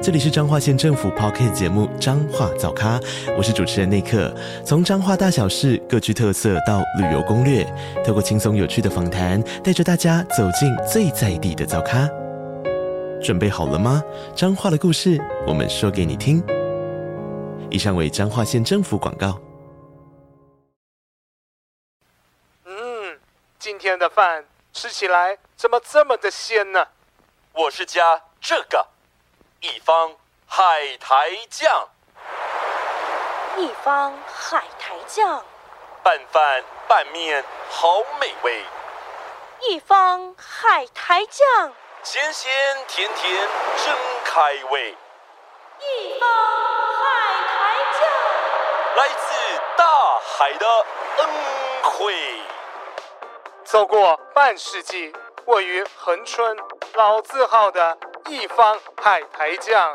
这里是彰化县政府 Podcast 节目《彰化早咖》，我是主持人内克。从彰化大小事各具特色到旅游攻略，透过轻松有趣的访谈，带着大家走进最在地的早咖。准备好了吗？彰化的故事，我们说给你听。以上为彰化县政府广告。嗯，今天的饭吃起来怎么这么的鲜呢？我是加这个。一方海苔酱，一方海苔酱，拌饭拌面好美味。一方海苔酱，咸咸甜甜真开胃。一方海苔酱，来自大海的恩惠。走过半世纪，位于恒春老字号的。一方海苔酱，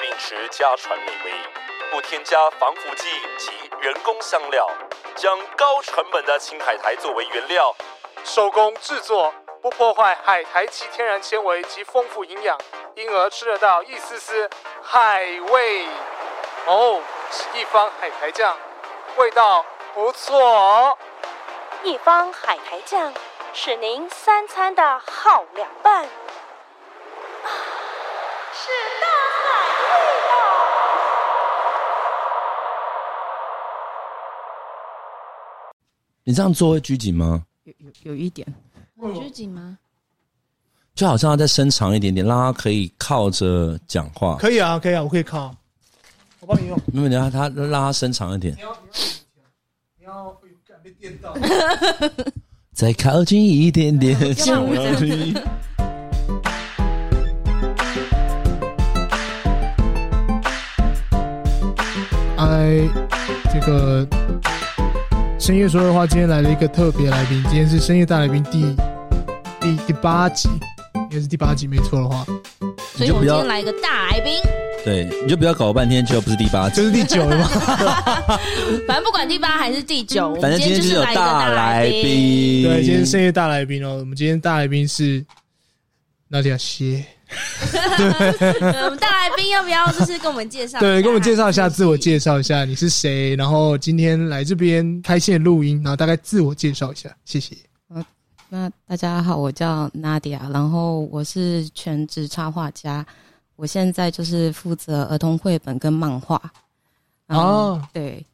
秉持家传美味，不添加防腐剂及人工香料，将高成本的青海苔作为原料，手工制作，不破坏海苔其天然纤维及丰富营养，因而吃得到一丝丝海味。哦，是一方海苔酱，味道不错哦。一方海苔酱是您三餐的好凉拌。你这样做会拘谨吗？有有有一点，拘谨吗？就好像要再伸长一点点，让他可以靠着讲话。可以啊，可以啊，我可以靠。我帮你用。没有，你让他让他伸长一点。你要你要会被电到。再靠近一点点。哎，这个深夜说的话，今天来了一个特别来宾。今天是深夜大来宾第第第八集，应该是第八集没错的话。所以我们今天来一个大来宾。对，你就不要搞了半天，就不是第八集，就是第九了吗？反正不管第八还是第九，反正今天就是有大来宾。对，今天深夜大来宾哦，我们今天大来宾是娜迪亚谢。我们 大来宾要不要就是跟我们介绍？对，跟我们介绍一下，自我介绍一下你是谁，然后今天来这边开线录音，然后大概自我介绍一下，谢谢。呃，那大家好，我叫 Nadia，然后我是全职插画家，我现在就是负责儿童绘本跟漫画。哦，对。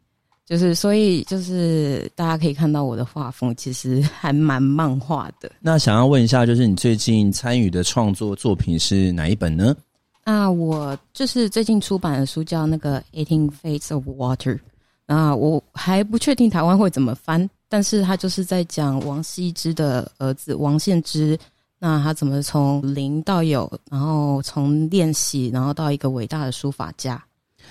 就是，所以就是大家可以看到我的画风，其实还蛮漫画的。那想要问一下，就是你最近参与的创作作品是哪一本呢？啊，我就是最近出版的书叫那个《Eighteen Fates of Water》。那，我还不确定台湾会怎么翻，但是他就是在讲王羲之的儿子王献之，那他怎么从零到有，然后从练习，然后到一个伟大的书法家。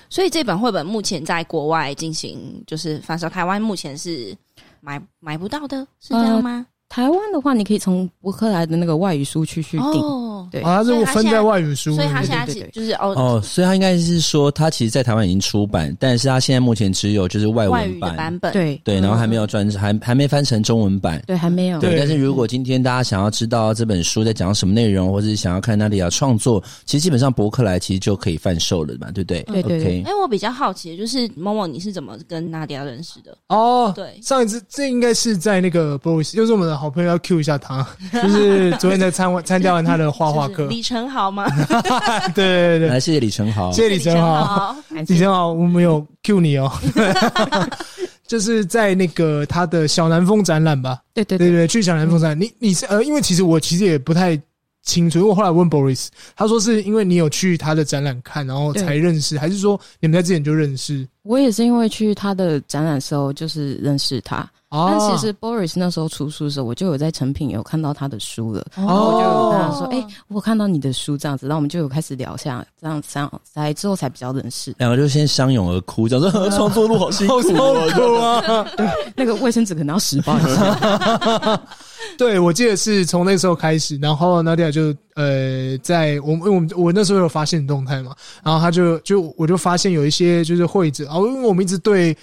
所以这本绘本目前在国外进行就是发售，台湾目前是买买不到的，是这样吗？呃台湾的话，你可以从博客来的那个外语书区去订。哦，对，啊，它是分在外语书，所以他现在是就是哦哦，所以他应该是说，他其实，在台湾已经出版，但是他现在目前只有就是外文版版本，对对，然后还没有转，还还没翻成中文版，对，还没有。对，但是如果今天大家想要知道这本书在讲什么内容，或者是想要看娜迪亚创作，其实基本上博客来其实就可以贩售了嘛，对不对？对对对。哎，我比较好奇的就是某某你是怎么跟娜迪亚认识的？哦，对，上一次这应该是在那个 Boris，就是我们的好朋友要 Q 一下。他 就是昨天在参完参加完他的画画课，李承豪吗？对对对，来谢谢李承豪，谢谢李承豪，李承豪，我们有 Q 你哦，就是在那个他的小南风展览吧？对对对。对，去小南风展。览，你你是呃，因为其实我其实也不太清楚，因为我后来问 Boris，他说是因为你有去他的展览看，然后才认识，还是说你们在之前就认识？我也是因为去他的展览时候就是认识他。哦，但其实 Boris 那时候出书的时候，我就有在成品有看到他的书了，哦然后我就有跟他说：“哎、我看到你的书这样子。”然后我们就有开始聊下，这样这样才之后才比较认识。两个就先相拥而哭，讲说创作路好辛苦哦，那个卫生纸可能要十包一下。对，我记得是从那时候开始，然后 Nadia 就呃，在我们我们我那时候有发现动态嘛，然后他就就我就发现有一些就是会者，然后因为我们一直对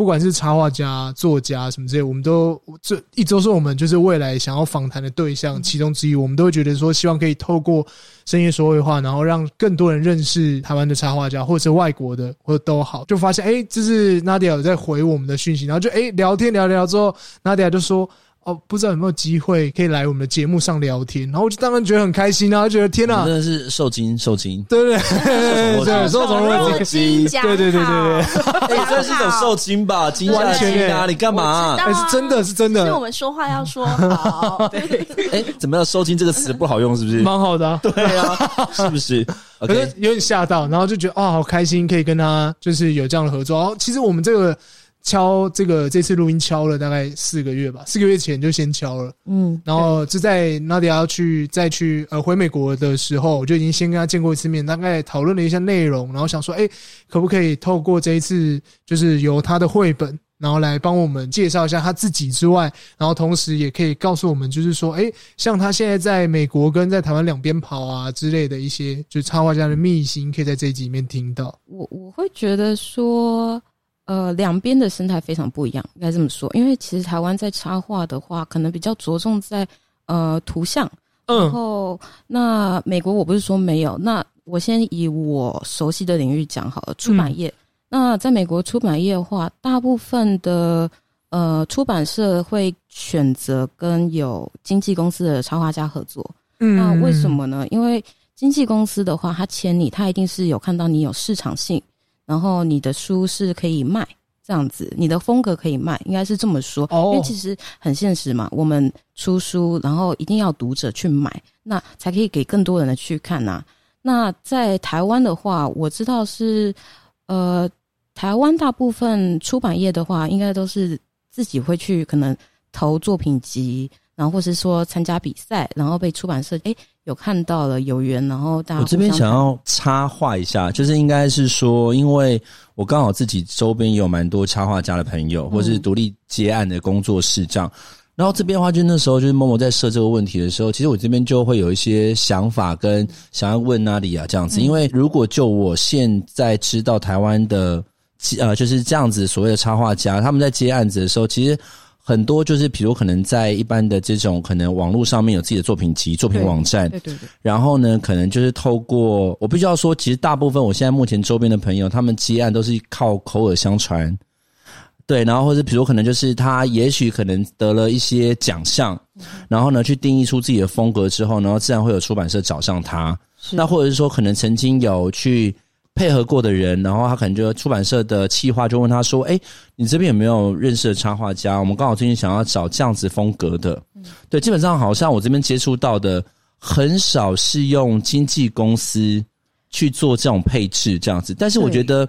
不管是插画家、作家什么之类，我们都这一周是我们就是未来想要访谈的对象其中之一，我们都会觉得说，希望可以透过深夜说会话，然后让更多人认识台湾的插画家，或者是外国的，或者都好，就发现哎，这是 Nadia 在回我们的讯息，然后就哎聊天聊聊之后，Nadia 就说。哦，不知道有没有机会可以来我们的节目上聊天，然后我就当然觉得很开心啊，觉得天哪，真的是受惊受惊，对不 对？对，受宠若惊，对对对对对，哎，这是一种受惊吧？惊吓惊啊！你干嘛？哎，是真的是真的，是我们说话要说好。对，哎，怎么样？受惊这个词不好用，是不是？蛮好的啊，对啊，是不是？可是有点吓到，然后就觉得啊，好开心，可以跟他就是有这样的合作。然后其实我们这个。敲这个这次录音敲了大概四个月吧，四个月前就先敲了，嗯，然后就在 Nadia 要去再去呃回美国的时候，我就已经先跟他见过一次面，大概讨论了一下内容，然后想说，哎，可不可以透过这一次就是由他的绘本，然后来帮我们介绍一下他自己之外，然后同时也可以告诉我们，就是说，哎，像他现在在美国跟在台湾两边跑啊之类的一些，就是插画家的秘辛，可以在这一集里面听到。我我会觉得说。呃，两边的生态非常不一样，应该这么说。因为其实台湾在插画的话，可能比较着重在呃图像，然后、嗯、那美国我不是说没有，那我先以我熟悉的领域讲好了，出版业。嗯、那在美国出版业的话，大部分的呃出版社会选择跟有经纪公司的插画家合作。嗯，那为什么呢？因为经纪公司的话，他签你，他一定是有看到你有市场性。然后你的书是可以卖这样子，你的风格可以卖，应该是这么说。哦，因为其实很现实嘛，我们出书，然后一定要读者去买，那才可以给更多人的去看呐。那在台湾的话，我知道是，呃，台湾大部分出版业的话，应该都是自己会去可能投作品集。然后或是说参加比赛，然后被出版社哎有看到了有缘，然后大家我这边想要插话一下，就是应该是说，因为我刚好自己周边也有蛮多插画家的朋友，或是独立接案的工作室这样。嗯、然后这边的话，就那时候就是默默在设这个问题的时候，其实我这边就会有一些想法跟想要问 Nadia 这样子，因为如果就我现在知道台湾的呃就是这样子所谓的插画家，他们在接案子的时候，其实。很多就是，比如可能在一般的这种可能网络上面有自己的作品集、作品网站，对对对。然后呢，可能就是透过我必须要说，其实大部分我现在目前周边的朋友，他们接案都是靠口耳相传，对。然后或者比如可能就是他也许可能得了一些奖项，然后呢去定义出自己的风格之后，然后自然会有出版社找上他。那或者是说，可能曾经有去。配合过的人，然后他可能就出版社的企划就问他说：“哎，你这边有没有认识的插画家？我们刚好最近想要找这样子风格的。嗯”对，基本上好像我这边接触到的很少是用经纪公司去做这种配置这样子，但是我觉得。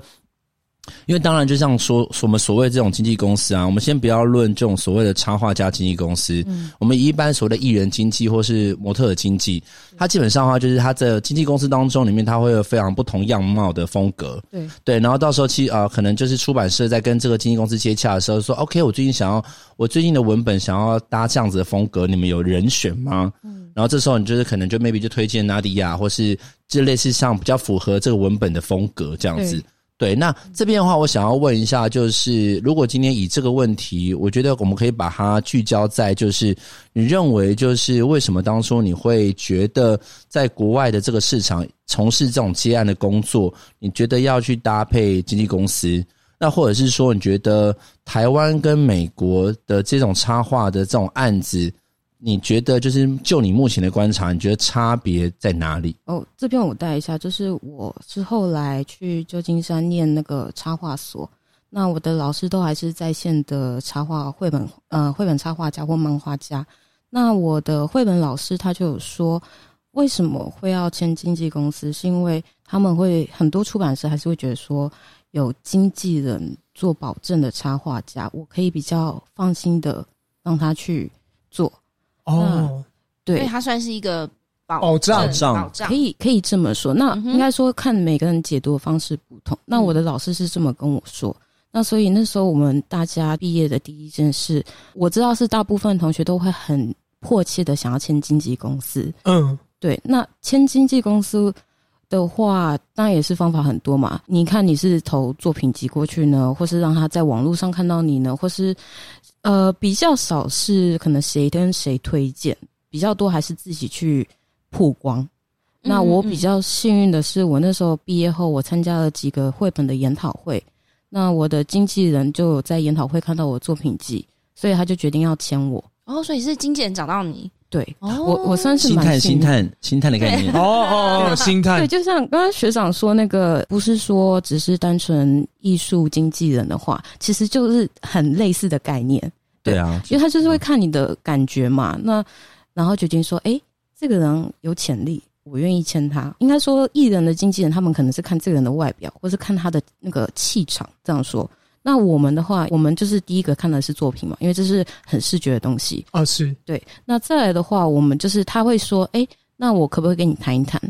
因为当然，就像说我们所谓这种经纪公司啊，我们先不要论这种所谓的插画家经纪公司，嗯，我们一般所谓的艺人经纪或是模特的经纪，它基本上的话就是它的经纪公司当中里面，它会有非常不同样貌的风格，对。对，然后到时候其实啊，可能就是出版社在跟这个经纪公司接洽的时候说，OK，我最近想要我最近的文本想要搭这样子的风格，你们有人选吗？嗯，然后这时候你就是可能就 maybe 就推荐 Nadia 或是就类似像比较符合这个文本的风格这样子。对，那这边的话，我想要问一下，就是如果今天以这个问题，我觉得我们可以把它聚焦在，就是你认为，就是为什么当初你会觉得在国外的这个市场从事这种接案的工作，你觉得要去搭配经纪公司，那或者是说，你觉得台湾跟美国的这种插画的这种案子？你觉得就是就你目前的观察，你觉得差别在哪里？哦，这边我带一下，就是我是后来去旧金山念那个插画所，那我的老师都还是在线的插画绘本，呃，绘本插画家或漫画家。那我的绘本老师他就有说，为什么会要签经纪公司？是因为他们会很多出版社还是会觉得说，有经纪人做保证的插画家，我可以比较放心的让他去做。哦，对，所以它算是一个保保障。保障，保障。可以可以这么说。那应该说看每个人解读的方式不同。那我的老师是这么跟我说。那所以那时候我们大家毕业的第一件事，我知道是大部分同学都会很迫切的想要签经纪公司。嗯，对，那签经纪公司的话，当然也是方法很多嘛。你看你是投作品集过去呢，或是让他在网络上看到你呢，或是呃比较少是可能谁跟谁推荐，比较多还是自己去曝光。那我比较幸运的是，我那时候毕业后，我参加了几个绘本的研讨会。那我的经纪人就有在研讨会看到我作品集，所以他就决定要签我。哦，所以是经纪人找到你，对，哦我我算是星探，星探，星探的概念。哦哦哦，星探对，就像刚刚学长说那个，不是说只是单纯艺术经纪人的话，其实就是很类似的概念。对啊，因为他就是会看你的感觉嘛，那然后决定说，哎，这个人有潜力，我愿意签他。应该说，艺人的经纪人他们可能是看这个人的外表，或是看他的那个气场这样说。那我们的话，我们就是第一个看的是作品嘛，因为这是很视觉的东西。啊，是对，那再来的话，我们就是他会说，哎，那我可不可以跟你谈一谈？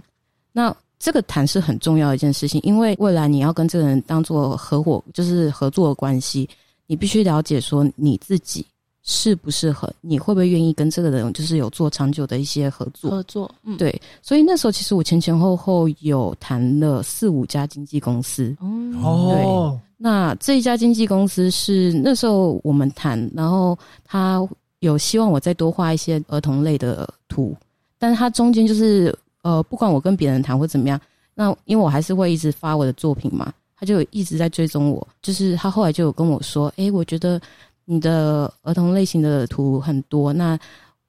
那这个谈是很重要的一件事情，因为未来你要跟这个人当做合伙，就是合作的关系，你必须了解说你自己适不适合，你会不会愿意跟这个人就是有做长久的一些合作？合作，嗯，对，所以那时候其实我前前后后有谈了四五家经纪公司。哦，哦，那这一家经纪公司是那时候我们谈，然后他有希望我再多画一些儿童类的图，但是他中间就是呃，不管我跟别人谈或怎么样，那因为我还是会一直发我的作品嘛，他就一直在追踪我，就是他后来就有跟我说，诶，我觉得你的儿童类型的图很多，那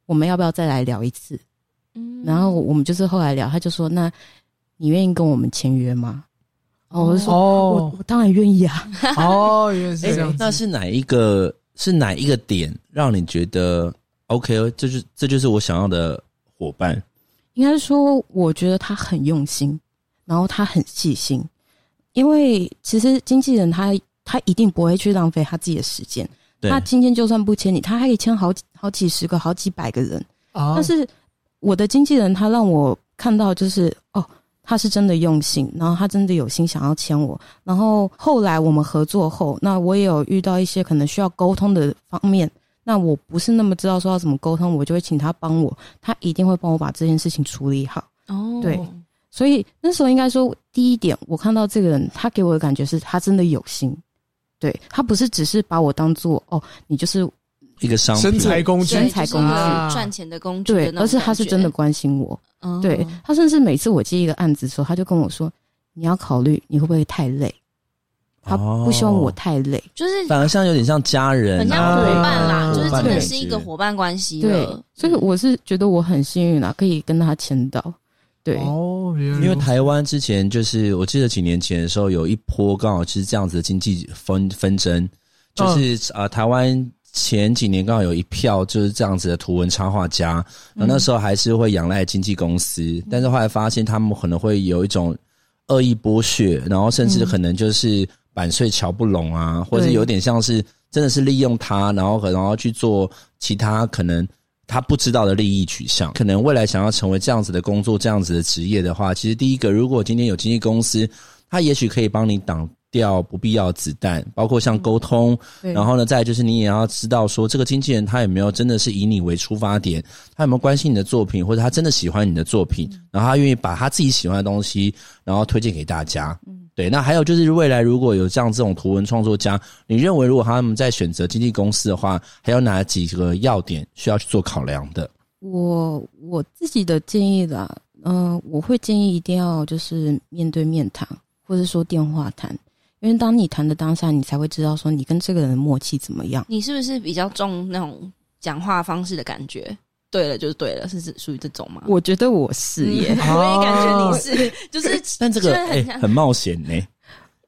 我们要不要再来聊一次？嗯然后我们就是后来聊，他就说，那你愿意跟我们签约吗？然后我就说，我哦我当然愿意啊。哦，原来是哎这样子。那是哪一个？是哪一个点让你觉得 OK？这就是这就是我想要的伙伴。应该说，我觉得他很用心，然后他很细心，因为其实经纪人他他一定不会去浪费他自己的时间。对他今天就算不签你，他还可以签好几好几十个、好几百个人。啊但是我的经纪人他让我看到，就是哦，他是真的用心，然后他真的有心想要签我。然后后来我们合作后，那我也有遇到一些可能需要沟通的方面，那我不是那么知道说要怎么沟通，我就会请他帮我，他一定会帮我把这件事情处理好。哦，对。所以那时候应该说，第一点，我看到这个人，他给我的感觉是他真的有心，对，他不是只是把我当做哦，你就是一个商品。身材工具，身材工具。赚钱的工具对，而是他是真的，关心我。哦。对他，甚至每次我接一个案子的时候，他就跟我说：“你要考虑你会不会太累。”他不希望我太累。就是反而像有点像家人，很像啊伙伴啦，伙就是真的是一个伙伴关系对，所以我是觉得我很幸运啦，可以跟他签到。对，哦，因为台湾之前就是，我记得几年前的时候，有一波刚好是这样子的经济纷纷争，就是、呃，台湾前几年刚好有一票就是这样子的图文插画家，然后那时候还是会仰赖经纪公司，但是后来发现他们可能会有一种恶意剥削，然后甚至可能就是版税瞧不拢啊，或者有点像是真的是利用他，然后然后去做其他可能。他不知道的利益取向，可能未来想要成为这样子的工作、这样子的职业的话，其实第一个，如果今天有经纪公司，他也许可以帮你挡掉不必要的子弹，包括像沟通，对。然后呢，再就是你也要知道说，这个经纪人他有没有真的是以你为出发点，他有没有关心你的作品，或者他真的喜欢你的作品，然后他愿意把他自己喜欢的东西，然后推荐给大家。对，那还有就是未来如果有这样这种图文创作家，你认为如果他们在选择经纪公司的话，还有哪几个要点需要去做考量的？我我自己的建议啦，嗯、呃，我会建议一定要就是面对面谈，或者说电话谈，因为当你谈的当下，你才会知道说你跟这个人的默契怎么样。你是不是比较重那种讲话方式的感觉？对了，就是对了，是是属于这种吗？我觉得我是耶，嗯 我也感觉你是，就是，但这个很像很冒险呢、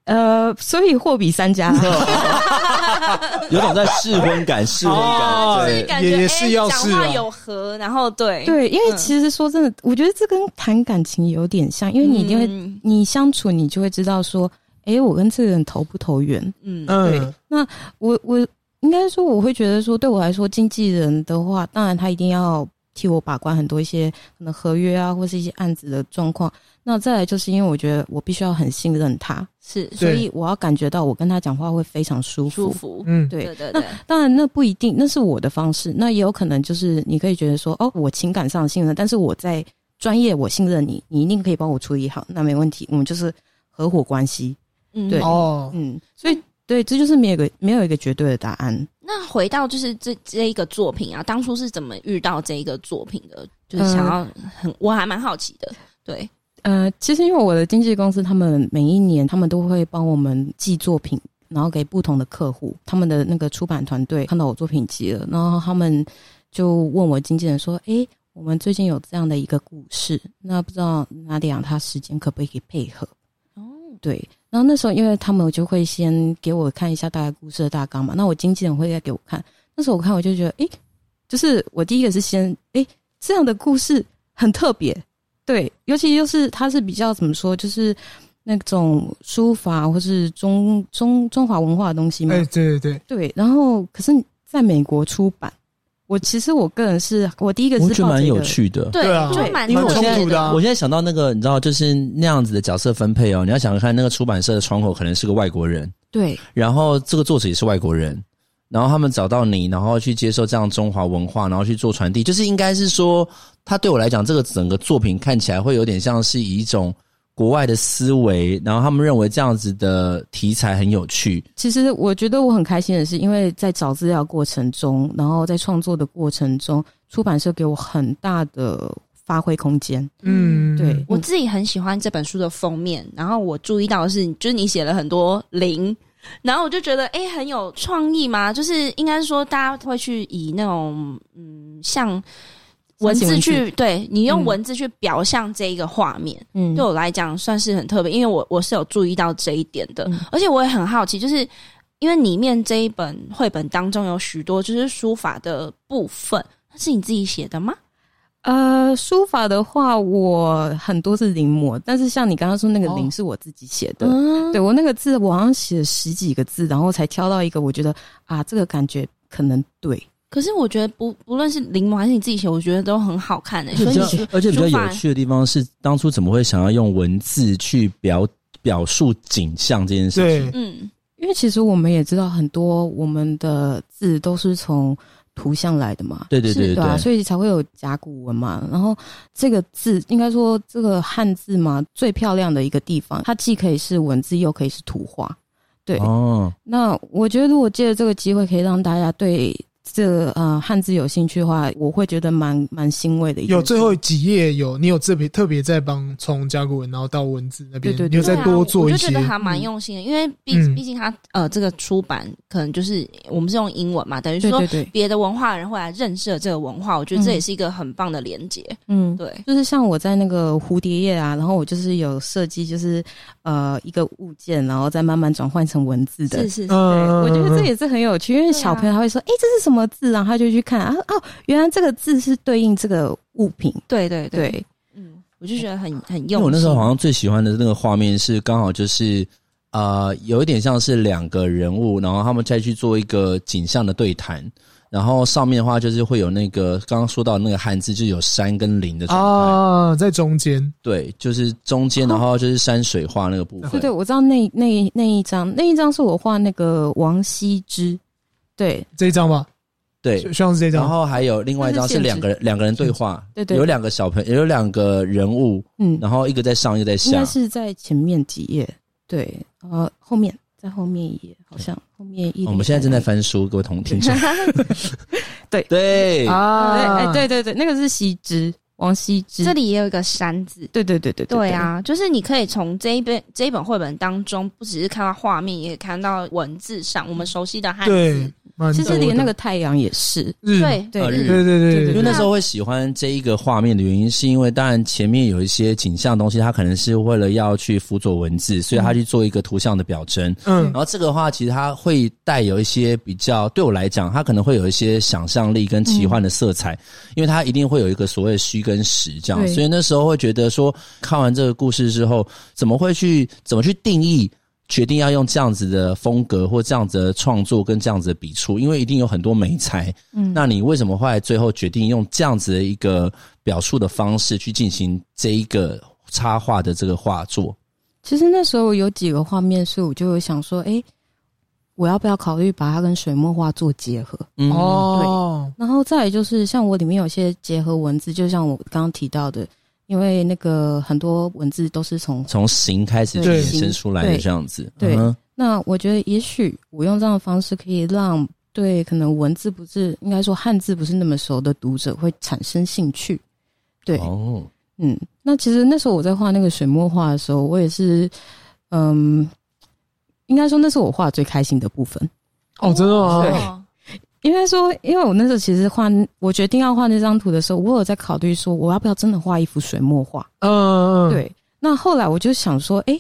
呃，所以货比三家。有种在试婚感，试婚哦感，就是对，感觉哎也也是要讲试啊话有和，然后对对，因为嗯其实说真的，我觉得这跟谈感情有点像，因为你一定会，嗯你相处，你就会知道说，哎，我跟这个人投不投缘？嗯对嗯，那我我应该说，我会觉得说，对我来说，经纪人的话，当然他一定要替我把关很多一些可能合约啊，或是一些案子的状况。那再来就是因为我觉得我必须要很信任他，是所以我要感觉到我跟他讲话会非常舒服。舒服，嗯，对对对那，当然，那不一定，那是我的方式。那也有可能就是你可以觉得说，哦，我情感上信任，但是我在专业我信任你，你一定可以帮我处理好，那没问题，我们就是合伙关系。嗯对哦，嗯，所以对，这就是没有一个没有一个绝对的答案。那回到就是这这一个作品啊，当初是怎么遇到这一个作品的？就是想要很，我还蛮好奇的。对，呃，其实因为我的经纪公司，他们每一年他们都会帮我们寄作品，然后给不同的客户。他们的那个出版团队看到我作品集了，然后他们就问我经纪人说：“诶，我们最近有这样的一个故事，那不知道哪里让他时间可不可以配合？”哦，对。然后那时候，因为他们就会先给我看一下大概故事的大纲嘛，那我经纪人会再给我看。那时候我看，我就觉得，诶，就是我第一个是先，诶，这样的故事很特别。对，尤其就是它是比较怎么说，就是那种书法或是中中中华文化的东西嘛。哎，对对对，对，然后可是在美国出版，我其实我个人是我第一个是我觉得蛮有趣的。对对啊就蛮因为我特别冲突的啊我现在想到那个，你知道，就是那样子的角色分配哦。你要想想看，那个出版社的窗口可能是个外国人，对然后这个作者也是外国人，然后他们找到你，然后去接受这样中华文化，然后去做传递，就是应该是说，他对我来讲，这个整个作品看起来会有点像是以一种国外的思维，然后他们认为这样子的题材很有趣。其实我觉得我很开心的是，因为在找资料过程中，然后在创作的过程中，出版社给我很大的发挥空间。嗯，对，我自己很喜欢这本书的封面，然后我注意到的是，就是你写了很多零，然后我就觉得，哎，很有创意嘛。就是应该是说，大家会去以那种，嗯，像文字文去，字对你用嗯文字去表象这一个画面，嗯对我来讲算是很特别，因为我我是有注意到这一点的，嗯而且我也很好奇，就是因为里面这一本绘本当中有许多就是书法的部分，那是你自己写的吗？呃，书法的话，我很多是临摹，但是像你刚刚说那个“临”是我自己写的。嗯，对我那个字，我好像写了十几个字，然后才挑到一个，我觉得啊，这个感觉可能对。可是我觉得不不论是临摹还是你自己写，我觉得都很好看的、欸。所以而且比较有趣的地方是，当初怎么会想要用文字去表表述景象这件事情？嗯，因为其实我们也知道很多我们的字都是从图像来的嘛，对对对所以才会有甲骨文嘛。然后这个字应该说这个汉字嘛，最漂亮的一个地方，它既可以是文字，又可以是图画。对，哦，那我觉得如果借着这个机会，可以让大家对这个呃汉字有兴趣的话，我会觉得蛮蛮欣慰的。有最后几页有你有特别特别在帮从甲骨文然后到文字那边，对对对。你有再多做一些啊我就觉得还蛮用心的，因为毕嗯。毕竟它呃这个出版可能就是我们是用英文嘛，等于说别的文化人会来认识了这个文化，我觉得这也是一个很棒的连接。嗯，对，就是像我在那个蝴蝶页啊，然后我就是有设计，就是呃一个物件，然后再慢慢转换成文字的。是是是，我觉得这也是很有趣，因为小朋友他会说：“哎、这是什么字？”然后他就去看啊，哦，原来这个字是对应这个物品。对对对，对，嗯，我就觉得很很用心。我那时候好像最喜欢的那个画面是刚好就是呃，有一点像是两个人物，然后他们再去做一个景象的对谈，然后上面的话就是会有那个刚刚说到那个汉字，就有山跟林的状态，啊，在中间，对，就是中间，然后就是山水画那个部分。对对，我知道那那那一张，那一张是我画那个王羲之。对。这一张吗，对。希希望是这张。然。后还有另外一张是两个人两个人对话，对对有两个小朋友，有两个人物，嗯，然后一个在上，一个在下。应该，是在前面几页。对，呃，后面在后面一页，好像后面一页。我们现在正在翻书，各位同听众。对对啊，对，哎，对对对，那个是西之，王羲之。这里也有一个山字。对对对对对，啊，就是你可以从这一本这一本绘本当中，不只是看到画面，也可以看到文字上我们熟悉的汉对其实连那个太阳也是。日，对对对对对对对因为那时候会喜欢这一个画面的原因，是因为当然前面有一些景象的东西，它可能是为了要去辅佐文字，所以他去做一个图像的表征。嗯然后这个的话，其实它会带有一些比较，对我来讲，它可能会有一些想象力跟奇幻的色彩，因为它一定会有一个所谓的虚跟十这样。所以那时候会觉得说，看完这个故事之后，怎么会去怎么去定义决定要用这样子的风格或这样子的创作跟这样子的笔触？因为一定有很多美材，嗯，那你为什么后来最后决定用这样子的一个表述的方式去进行这一个插画的这个画作？其实那时候有几个画面是我就有想说，诶，我要不要考虑把它跟水墨画做结合？嗯，对。然后再来就是像我里面有些结合文字，就像我刚刚提到的。因为那个很多文字都是从从形开始衍生出来的这样子，对。对，那我觉得也许我用这样的方式可以让对可能文字不是应该说汉字不是那么熟的读者会产生兴趣。对，哦，嗯，那其实那时候我在画那个水墨画的时候，我也是，嗯，应该说那是我画最开心的部分。哦，真的吗？对。应该说，因为我那时候其实画，我决定要画那张图的时候，我有在考虑说，我要不要真的画一幅水墨画？嗯，对。那后来我就想说，哎，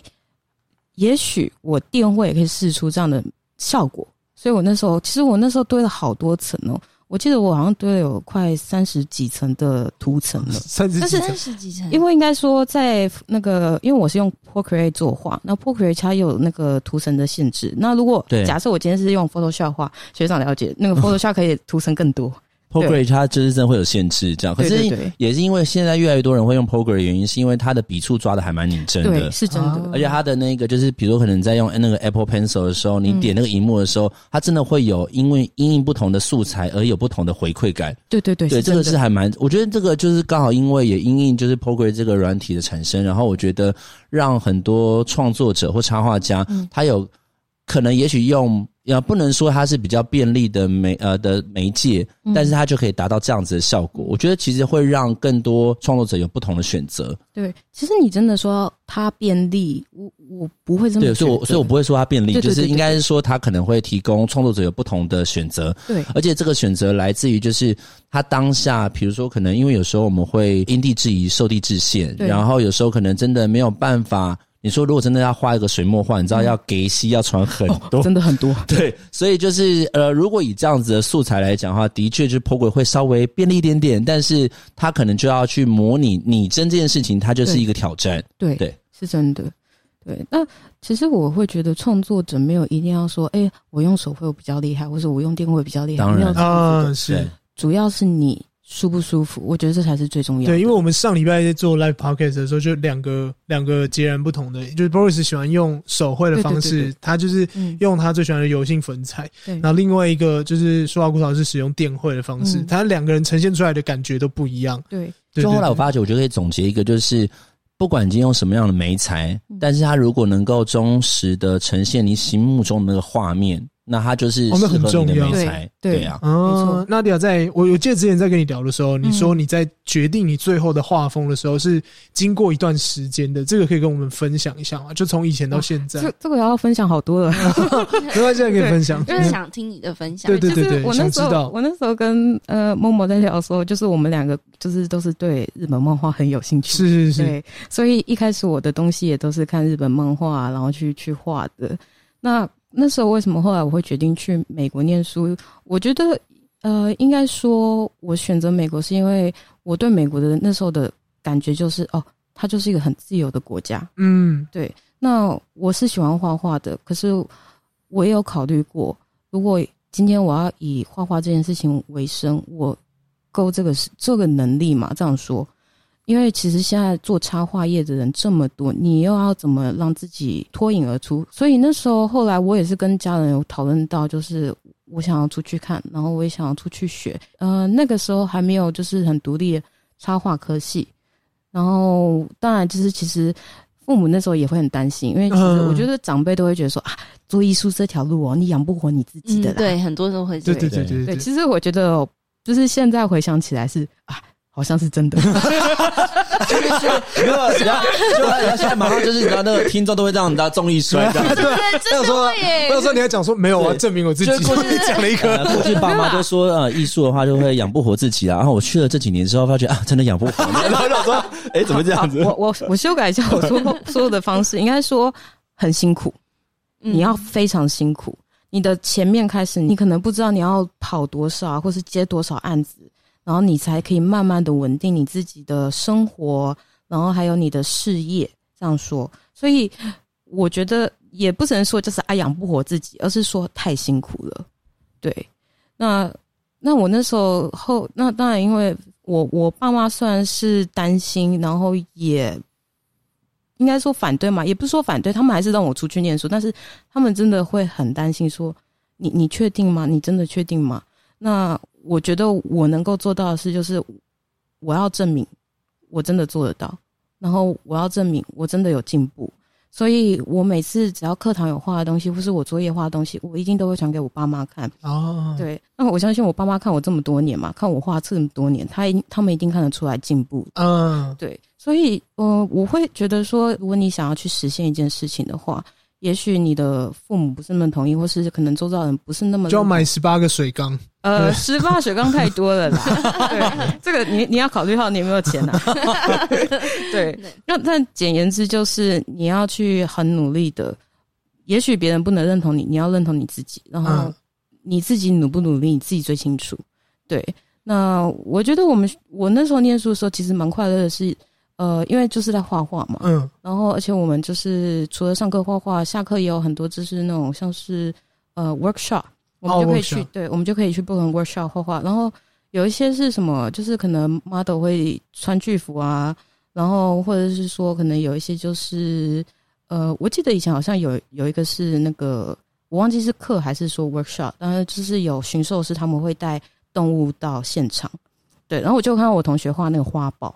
也许我电绘也可以试出这样的效果。所以我那时候，其实我那时候堆了好多层哦。我记得我好像堆了有快三十几层的图层了，三十几层，三十几层。因为应该说，在那个，因为我是用 Procreate 作画，那 Procreate 它有那个图层的限制。那如果假设我今天是用 Photoshop 画，学长了解，那个 Photoshop 可以图层更多。Procreate 它就是真的会有限制，这样。可是也是因为现在越来越多人会用 Procreate 的原因，是因为它的笔触抓的还蛮拟真的，对，是真的。而且它的那个就是，比如说可能在用那个 Apple Pencil 的时候，你点那个荧幕的时候，它真的会有因为因应不同的素材而有不同的回馈感。对对对，对，这个是还蛮，我觉得这个就是刚好因为也因应就是 Procreate 这个软体的产生，然后我觉得让很多创作者或插画家，他有可能也许用。呃不能说它是比较便利的媒呃的媒介，但是它就可以达到这样子的效果。嗯、我觉得其实会让更多创作者有不同的选择。对，其实你真的说它便利，我我不会这么。对，所以我所以我不会说它便利，就是应该是说它可能会提供创作者有不同的选择。对，而且这个选择来自于就是他当下，比如说可能因为有时候我们会因地制宜、受地制限，然后有时候可能真的没有办法。你说，如果真的要画一个水墨画，你知道要给戏要传很多，哦，真的很多。对，所以就是呃，如果以这样子的素材来讲的话，的确就是 Procreate 会稍微便利一点点，但是它可能就要去模拟拟真这件事情，它就是一个挑战。对，对，是真的。对，那其实我会觉得创作者没有一定要说，哎，我用手绘比较厉害，或者我用电绘比较厉害。当然啊，是，主要是你。舒不舒服？我觉得这才是最重要的。对，因为我们上礼拜在做 live podcast 的时候，就两个两个截然不同的，就是 Boris 喜欢用手绘的方式，他就是用他最喜欢的油性粉彩。对，然后另外一个就是说话古老是使用电绘的方式，他两个人呈现出来的感觉都不一样。对，就后来我发觉，我觉得可以总结一个，就是不管今天用什么样的媒材，但是他如果能够忠实的呈现你心目中的那个画面。那他就是哦，那很重要，对对啊，嗯，娜迪亚，在我我记得之前在跟你聊的时候，你说你在决定你最后的画风的时候是经过一段时间的，这个可以跟我们分享一下吗？就从以前到现在，这这个要分享好多了，没关系，可以分享，就是想听你的分享。对对对对，我那时候我那时候跟呃默默在聊的时候，就是我们两个就是都是对日本漫画很有兴趣，是是是，对，所以一开始我的东西也都是看日本漫画，然后去去画的。那那时候为什么后来我会决定去美国念书？我觉得，呃，应该说我选择美国是因为我对美国的那时候的感觉就是，哦，它就是一个很自由的国家。嗯，对。那我是喜欢画画的，可是我也有考虑过，如果今天我要以画画这件事情为生，我够这个是这个能力嘛？这样说。因为其实现在做插画业的人这么多，你又要怎么让自己脱颖而出？所以那时候后来我也是跟家人有讨论到，就是我想要出去看，然后我也想要出去学。呃，那个时候还没有就是很独立的插画科系，然后当然就是其实父母那时候也会很担心，因为其实我觉得长辈都会觉得说啊，做艺术这条路哦，你养不活你自己的啦。嗯，对，很多都会对对对对对，对。其实我觉得就是现在回想起来是啊。好像是真的，没有，然后然后现在马上就是你知道那个听众都会这样，你知道综艺摔这样，对，真的会耶。那时候你还讲说没有啊，证明我自己。过去讲了一个，过去爸妈都说呃，艺术的话就会养不活自己啊。然后我去了这几年之后，发觉啊，真的养不活。然后说，哎，怎么这样子？我我我修改一下我说说的方式，应该说很辛苦，你要非常辛苦。你的前面开始，你可能不知道你要跑多少，或是接多少案子。然后你才可以慢慢的稳定你自己的生活，然后还有你的事业。这样说，所以我觉得也不能说就是啊养不活自己，而是说太辛苦了。对，那那我那时候后，那当然因为我我爸妈虽然是担心，然后也应该说反对嘛，也不是说反对，他们还是让我出去念书，但是他们真的会很担心说，说你你确定吗？你真的确定吗？那我觉得我能够做到的事就是，我要证明我真的做得到，然后我要证明我真的有进步。所以我每次只要课堂有画的东西，或是我作业画的东西，我一定都会传给我爸妈看。哦，对，那我相信我爸妈看我这么多年嘛，看我画这么多年，他一他们一定看得出来进步。嗯，对，所以呃，我会觉得说，如果你想要去实现一件事情的话，也许你的父母不是那么同意，或是可能周遭人不是那么，就要买十八个水缸。呃，十八水缸太多了啦。对，这个你你要考虑好你有没有钱啊。对，那但简言之就是你要去很努力的，也许别人不能认同你，你要认同你自己，然后你自己努不努力，你自己最清楚。对，那我觉得我们我那时候念书的时候其实蛮快乐的是，呃，因为就是在画画嘛，嗯，然后而且我们就是除了上课画画，下课也有很多就是那种像是呃 workshop。我们就可以去，oh, 对，我们就可以去不同 workshop 画画。然后有一些是什么，就是可能 model 会穿剧服啊，然后或者是说可能有一些就是，呃，我记得以前好像有有一个是那个，我忘记是课还是说 workshop，然后就是有驯兽师他们会带动物到现场，对，然后我就看到我同学画那个花豹，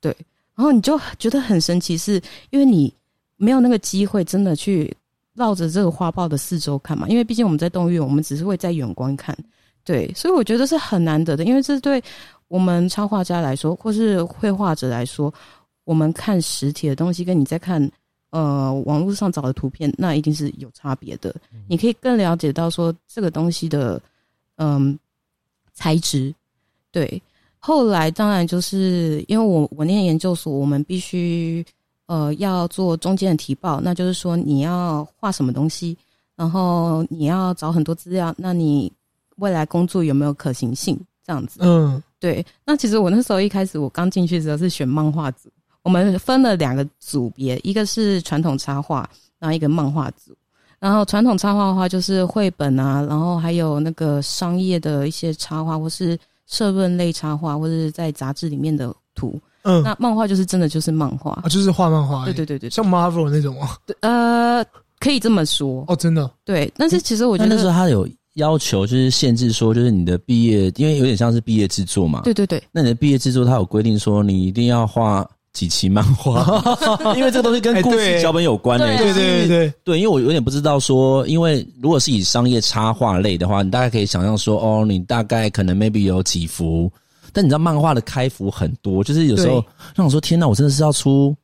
对，然后你就觉得很神奇，是因为你没有那个机会真的去。绕着这个花豹的四周看嘛，因为毕竟我们在动物园，我们只是会在远观看，对，所以我觉得是很难得的，因为这对我们插画家来说，或是绘画者来说，我们看实体的东西，跟你在看呃网络上找的图片，那一定是有差别的。你可以更了解到说这个东西的嗯、呃、材质，对。后来当然就是因为我我念研究所，我们必须。呃，要做中间的提报，那就是说你要画什么东西，然后你要找很多资料，那你未来工作有没有可行性？这样子，嗯，对。那其实我那时候一开始我刚进去的时候是选漫画组，我们分了两个组别，一个是传统插画，然后一个漫画组。然后传统插画的话就是绘本啊，然后还有那个商业的一些插画，或是社论类插画，或者是在杂志里面的图。嗯，那漫画就是真的就是漫画啊，就是画漫画。对对对对，像 Marvel 那种啊。呃，可以这么说哦，真的。对，但是其实我觉得那时候他有要求，就是限制说，就是你的毕业，因为有点像是毕业制作嘛。对对对。那你的毕业制作，他有规定说，你一定要画几期漫画，因为这个东西跟故事脚本有关的。对对对对对，因为我有点不知道说，因为如果是以商业插画类的话，你大概可以想象说，哦，你大概可能 maybe 有几幅。但你知道漫画的开幅很多，就是有时候让我说天哪，我真的是要出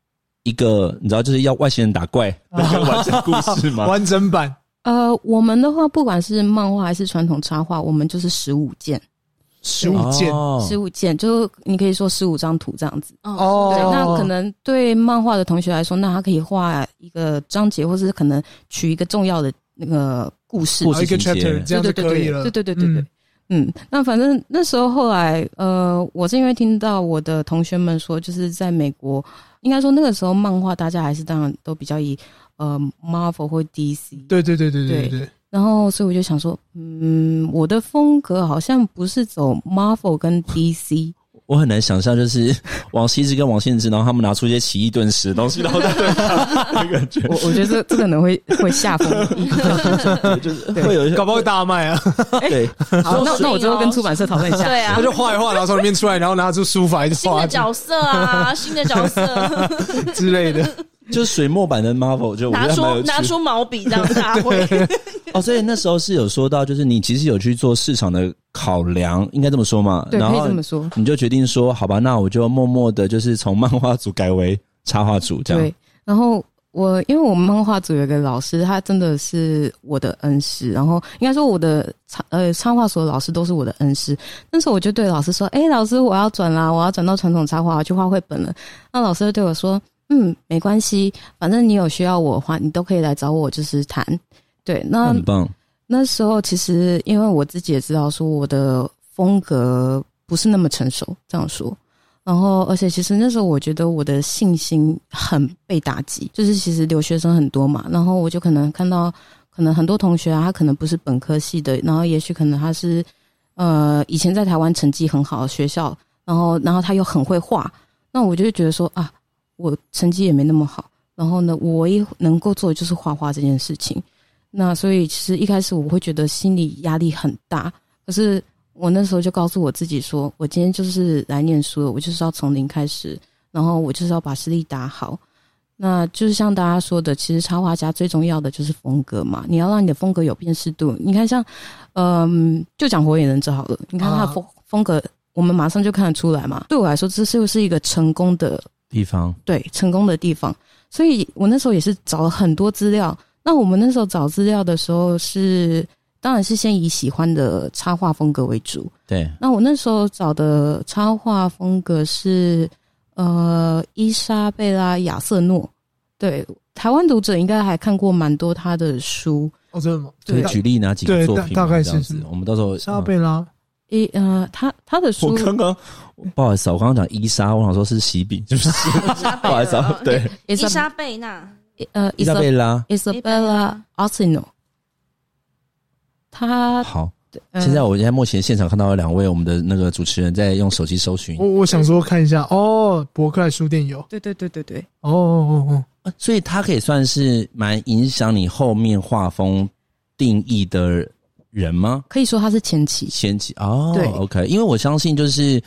一个，你知道就是要外星人打怪 那个完整故事吗？完整版。呃，我们的话，不管是漫画还是传统插画，我们就是十五件，十五件，十五件，就你可以说十五张图这样子。哦，对，那可能对漫画的同学来说，那他可以画一个章节，或者是可能取一个重要的那个故事，故事一个 chapter，这样就可以了。对对对对对。嗯，那反正那时候后来，呃，我是因为听到我的同学们说，就是在美国，应该说那个时候漫画大家还是当然都比较以呃 Marvel 或 DC，对对对对对对，对。然后所以我就想说，嗯，我的风格好像不是走 Marvel 跟 DC。我很难想象，就是 王羲之跟王献之，然后他们拿出一些奇异顿时的东西，然后再对他感觉。我我觉得这这可能会会下风，就是会有一些搞不好大卖啊。对，好，那那我之后跟出版社讨论一下。对啊，他就画一画，然后从里面出来，然后拿出书法。新的角色啊，新的角色之类的。就是水墨版的 Marvel，就拿出拿出毛笔这样大会 哦，所以那时候是有说到，就是你其实有去做市场的考量，应该这么说嘛？对，然后可以这么说。你就决定说，好吧，那我就默默的，就是从漫画组改为插画组这样。对，然后我因为我们漫画组有一个老师，他真的是我的恩师，然后应该说我的插呃插画所的老师都是我的恩师。那时候我就对老师说：“哎，老师，我要转啦，我要转到传统插画，我去画绘本了。”那老师就对我说。嗯，没关系，反正你有需要我的话，你都可以来找我，就是谈。对，那很棒。那时候其实因为我自己也知道说我的风格不是那么成熟，这样说。然后，而且其实那时候我觉得我的信心很被打击，就是其实留学生很多嘛，然后我就可能看到，可能很多同学啊，他可能不是本科系的，然后也许可能他是呃以前在台湾成绩很好的学校，然后然后他又很会画，那我就觉得说啊，我成绩也没那么好，然后呢，我唯一能够做的就是画画这件事情，那所以其实一开始我会觉得心理压力很大，可是。我那时候就告诉我自己说，我今天就是来念书的，我就是要从零开始，然后我就是要把实力打好。那就是像大家说的，其实插画家最重要的就是风格嘛，你要让你的风格有辨识度。你看像，嗯，就讲火影忍者好了，你看他的风风格，我们马上就看得出来嘛。对我来说，这就是一个成功的地方，对，成功的地方。所以我那时候也是找了很多资料。那我们那时候找资料的时候是。当然是先以喜欢的插画风格为主。对，那我那时候找的插画风格是呃伊莎贝拉亚瑟诺。对，台湾读者应该还看过蛮多他的书。哦，真的吗？可以举例哪几个作品？大概是我们到时候伊莎贝拉。伊呃，他他的书。我刚刚不好意思，我刚刚讲伊莎，我想说是喜饼，就是不好意思，对，伊莎贝娜。呃，伊莎贝拉，伊莎贝拉阿瑟诺。他好，现在我现在目前现场看到了两位我们的那个主持人在用手机搜寻。我我想说看一下哦，博客来书店有。对对对对对。哦哦哦哦，所以他可以算是蛮影响你后面画风定义的人吗？可以说他是前期。前期哦，对，OK，因为我相信就是。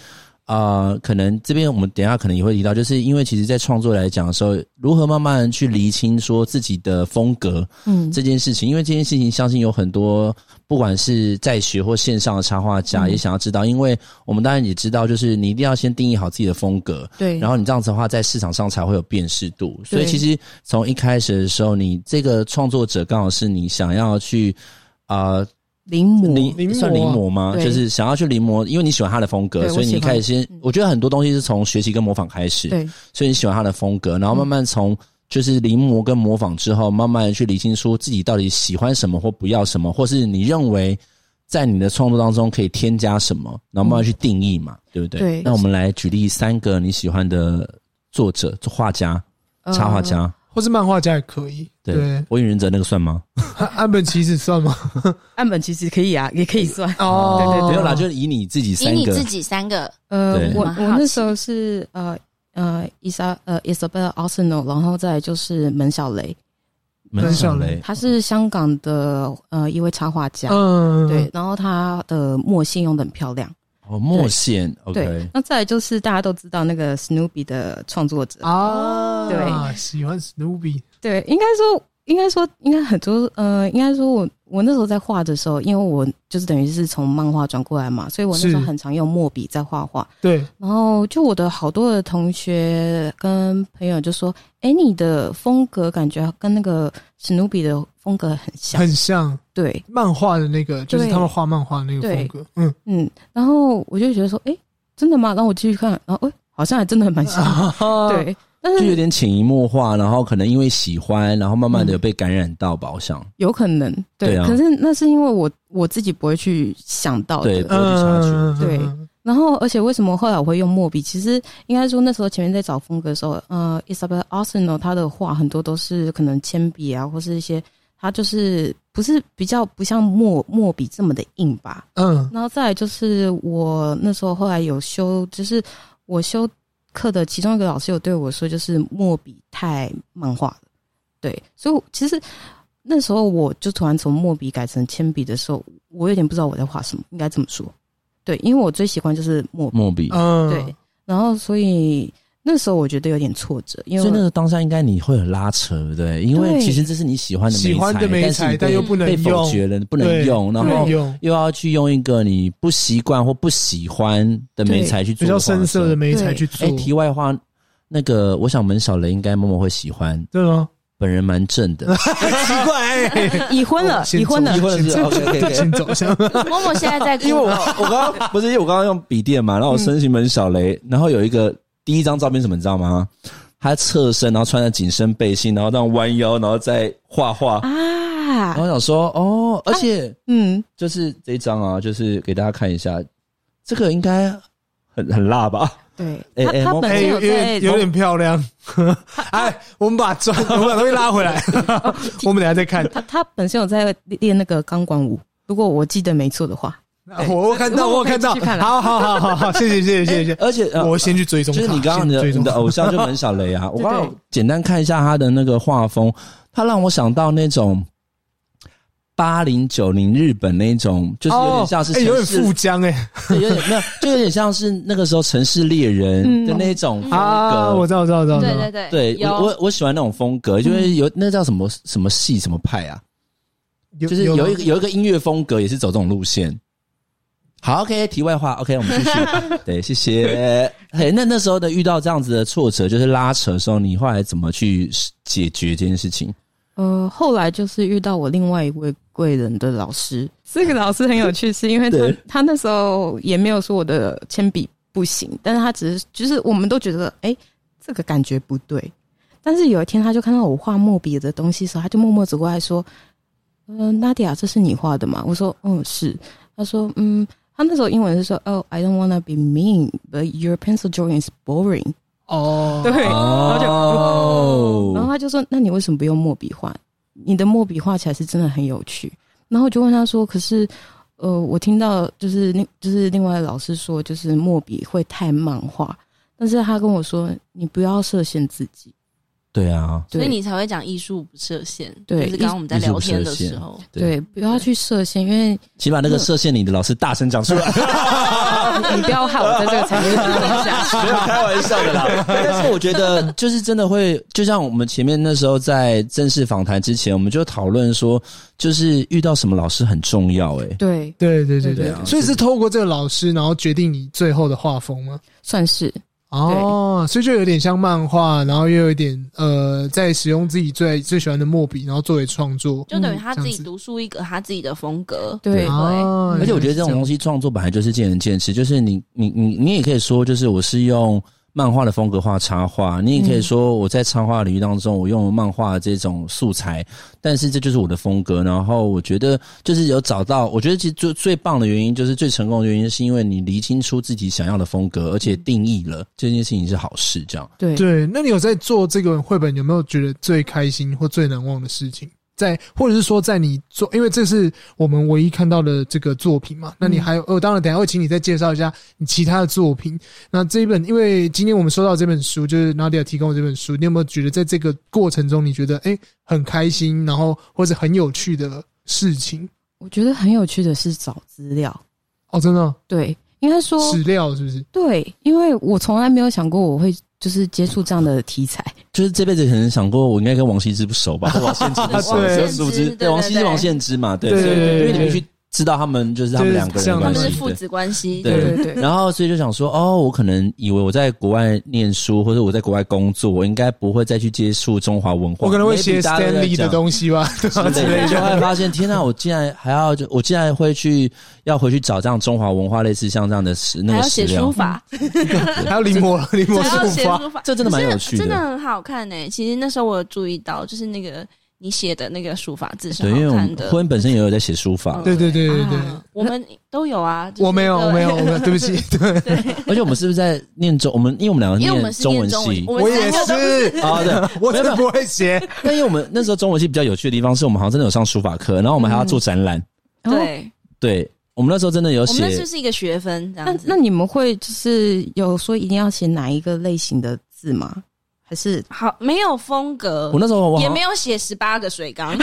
啊、呃，可能这边我们等一下可能也会提到，就是因为其实，在创作来讲的时候，如何慢慢去厘清说自己的风格，嗯，这件事情，因为这件事情，相信有很多不管是在学或线上的插画家也想要知道，嗯、因为我们当然也知道，就是你一定要先定义好自己的风格，对，然后你这样子的话，在市场上才会有辨识度。所以，其实从一开始的时候，你这个创作者刚好是你想要去啊。呃临摹，临算临摹吗？就是想要去临摹，因为你喜欢他的风格，所以你开始先。我觉得很多东西是从学习跟模仿开始，对，所以你喜欢他的风格，然后慢慢从就是临摹跟模仿之后，慢慢的去理清出自己到底喜欢什么或不要什么，或是你认为在你的创作当中可以添加什么，然后慢慢去定义嘛，对不对？对。那我们来举例三个你喜欢的作者、画家、插画家。或是漫画家也可以。对，火影忍者那个算吗？岸本齐史算吗？岸本齐史可以啊，也可以算。哦，对对对，没有啦，就是以你自己三个，以你自己三个。呃，我我那时候是呃呃伊莎呃 Isabella Arsenault，然后再就是门小雷。门小雷，他是香港的呃一位插画家。嗯，对，然后他的墨线用的很漂亮。哦，墨线，OK。对，那再来就是大家都知道那个 Snoopy 的创作者啊，对，喜欢 Snoopy。对，应该说，应该说，应该很多，呃，应该说我我那时候在画的时候，因为我就是等于是从漫画转过来嘛，所以我那时候很常用墨笔在画画。对，然后就我的好多的同学跟朋友就说：“哎，你的风格感觉跟那个 Snoopy 的风格很像，很像。”对，漫画的那个就是他们画漫画那个风格。嗯嗯，然后我就觉得说：“哎，真的吗？”然后我继续看，然后哎，好像还真的蛮像。对。就有点潜移默化，然后可能因为喜欢，然后慢慢的被感染到吧，好像有可能，对，对啊。可是那是因为我我自己不会去想到的，对，不会去察觉，对。然后，而且为什么后来我会用墨笔？其实应该说那时候前面在找风格的时候，呃，Isabella Arsenault 他的画很多都是可能铅笔啊，或是一些他就是不是比较不像墨墨笔这么的硬吧？嗯。然后再来就是我那时候后来有修，就是我修。课的其中一个老师有对我说，就是墨笔太漫画了，对，所以其实那时候我就突然从墨笔改成铅笔的时候，我有点不知道我在画什么，应该这么说，对，因为我最喜欢就是墨墨笔，嗯，对，然后所以。那时候我觉得有点挫折，因为所以那个当下应该你会很拉扯，对，因为其实这是你喜欢的喜欢的媒材，但又不能被否决了，不能用，然后又要去用一个你不习惯或不喜欢的美材去做，比较深色的美材去做。哎，题外话，那个我想门小雷应该默默会喜欢，对吗？本人蛮正的，奇怪，已婚了，已婚了，已婚了，OK，先走，先。默默现在在，因为我我刚刚不是因为我刚刚用笔电嘛，然后我申请门小雷，然后有一个。第一张照片什么你知道吗？他侧身，然后穿着紧身背心，然后这样弯腰，然后再画画啊。然后我想说，哦，而且，啊、嗯，就是这一张啊，就是给大家看一下，这个应该很很辣吧？对，哎哎摸他他本哎、有有身有在点有点漂亮。哎，我们把砖，我们把东西拉回来，我们等下再看。他他本身有在练那个钢管舞，如果我记得没错的话。我我看到，我看到。好好好好好，谢谢谢谢谢谢。而且呃我先去追踪他，就是你刚刚的你的先追踪他。偶像就很小雷啊，我对刚刚简单看一下他的那个画风，他让我想到那种八零九零日本那种，就是有点像是有点富江哎。对，有点没有，就有点像是那个时候城市猎人的那种风格。啊，我知道我知道我知道，对对对，对我我我喜欢那种风格，就是有那叫什么什么系什么派啊，就是有一个有一个音乐风格也是走这种路线。好，OK，题外话，OK，我们继续。对，谢谢。嘿，那那时候的遇到这样子的挫折，就是拉扯的时候，你后来怎么去解决这件事情？呃，后来就是遇到我另外一位贵人的老师，这个老师很有趣，是因为他他那时候也没有说我的铅笔不行，但是他只是就是我们都觉得，哎、这个感觉不对。但是有一天，他就看到我画墨笔的东西的时候，他就默默走过来说：“呃，Nadia，这是你画的吗？”我说：“嗯，是。”他说：“嗯。”他那时候英文是说：“Oh, I don't wanna be mean, but your pencil drawing is boring。”哦，对，然后就。哦，然后他就说：“那你为什么不用墨笔画？你的墨笔画起来是真的很有趣。”然后我就问他说：“可是，呃，我听到就是另就是另外的老师说，就是墨笔会太漫画，但是他跟我说，你不要设限自己。对啊，所以你才会讲艺术不设限。对就是刚刚我们在聊天的时候，对，不要去设限，因为起码那个设限你的老师大声讲出来。你不要害我在这个产业里待下去。没有开玩笑的啦，但是我觉得就是真的会，就像我们前面那时候在正式访谈之前，我们就讨论说，就是遇到什么老师很重要、欸。诶对，对对对对所以是透过这个老师，然后决定你最后的画风吗？算是哦，所以就有点像漫画，然后又有一点呃，在使用自己最最喜欢的墨笔，然后作为创作。就等于他自己独树一格，他自己的风格。对啊而且我觉得这种东西创作本来就是见仁见智，就是你你你你也可以说，就是我是用漫画的风格画插画，你也可以说我在插画领域当中，我用漫画这种素材，但是这就是我的风格。然后我觉得就是有找到，我觉得其实最最棒的原因，就是最成功的原因，是因为你厘清出自己想要的风格，而且定义了这件事情是好事。这样对对，那你有在做这个绘本，有没有觉得最开心或最难忘的事情？在，或者是说，在你做，因为这是我们唯一看到的这个作品嘛。那你还有，呃，当然，等一下会请你再介绍一下你其他的作品。那这一本，因为今天我们收到这本书，就是 Nadia 提供的这本书，你有没有觉得在这个过程中，你觉得诶很开心，然后或者很有趣的事情？我觉得很有趣的是找资料。哦，真的，对，应该说史料是不是？对，因为我从来没有想过我会就是接触这样的题材。就是这辈子可能想过，我应该跟王羲之不熟吧？王献之不熟，对不知，对王羲之、王献之嘛，对对对对因为你们去知道他们就是他们两个人他们是父子关系。对。对对对。然后所以就想说，哦，我可能以为我在国外念书或者我在国外工作，我应该不会再去接触中华文化，我可能会写 Stanley 的讲东西吧，对 就会发现，天哪！我竟然还要就，我竟然会去要回去找这样中华文化类似像这样的史那个还要写书，法，还要临摹临摹还要书法，写书法，这真的蛮有趣的。真的很好看诶、其实那时候我有注意到，就是那个你写的那个书法字是对，因为我们。婚本身也有在写书法，对对对对对。啊我们都有啊。就是我没有，我没有，我没有，对不起，对，而且我们是不是在念中？我们因为我们两个因为我们是中文念中文系，我们我也三个都是，啊，对，我真的不会写。但因为我们那时候中文系比较有趣的地方是我们好像真的有上书法课，然后我们还要做展览，对，对我们那时候真的有我们那写就是一个学分这那样子。那你们会就是有说一定要写哪一个类型的字吗？还是好没有风格我，那时候我也没有写十八个水缸。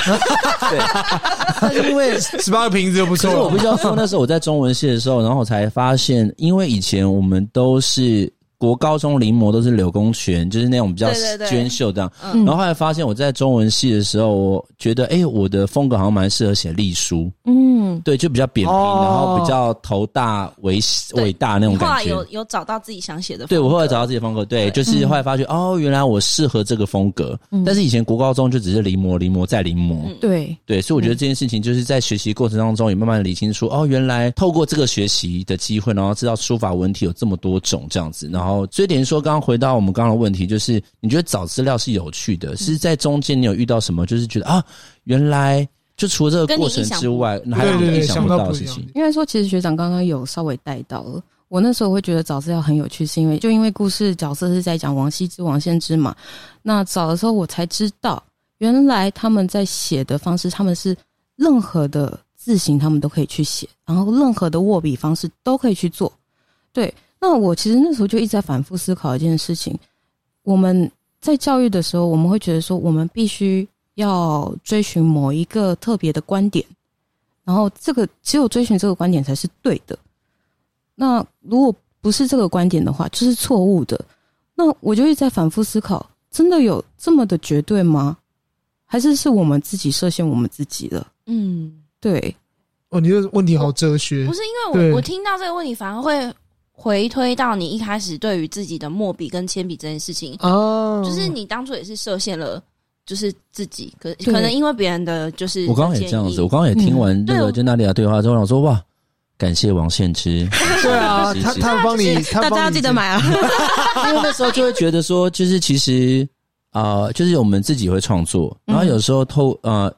但是因为十八个瓶子就不错了。可是我必须要说，那时候我在中文系的时候，然后我才发现，因为以前我们都是国高中临摹都是柳公权，就是那种比较娟秀这样。嗯然后后来发现我在中文系的时候，我觉得哎、欸我的风格好像蛮适合写隶书，嗯，对，就比较扁平，哦然后比较头大伟伟大那种后来感觉有。有找到自己想写的风格。对，我后来找到自己的风格，对，对就是后来发觉、哦，原来我适合这个风格。但是以前国高中就只是临摹、临摹再临摹。嗯对，对，所以我觉得这件事情就是在学习过程当中也慢慢理清楚，哦，原来透过这个学习的机会，然后知道书法文体有这么多种这样子，然后所以等于说，刚刚回到我们刚刚的问题，就是你觉得找资料是有趣的，是在中间你有遇到什么，就是觉得啊，原来就除了这个过程之外，还有意想不到的事情。因为说其实学长刚刚有稍微带到了，我那时候会觉得找资料很有趣，是因为就因为故事角色是在讲王羲之、王献之嘛。那找的时候我才知道，原来他们在写的方式，他们是任何的字形他们都可以去写，然后任何的握笔方式都可以去做。对，那我其实那时候就一直在反复思考一件事情：我们在教育的时候，我们会觉得说，我们必须要追寻某一个特别的观点。然后，这个只有追寻这个观点才是对的。那如果不是这个观点的话，就是错误的。那我就一直在反复思考：真的有这么的绝对吗？还是是我们自己设限我们自己了？嗯，对。哦，你这问题好哲学。不是因为我我听到这个问题，反而会回推到你一开始对于自己的墨笔跟铅笔这件事情。哦，就是你当初也是设限了。就是自己，可可能因为别人的就是，我刚刚也这样子，我刚刚也听完那个跟娜丽亚对话之后，我说哇，感谢王献之，对啊，他他帮你，大家要记得买啊，因为那时候就会觉得说，就是其实啊、呃，就是我们自己会创作，然后有时候透呃。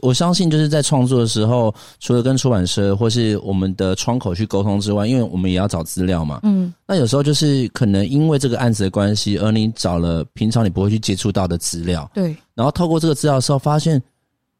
我相信就是在创作的时候，除了跟出版社或是我们的窗口去沟通之外，因为我们也要找资料嘛。嗯，那有时候就是可能因为这个案子的关系，而你找了平常你不会去接触到的资料。对。然后透过这个资料的时候，发现，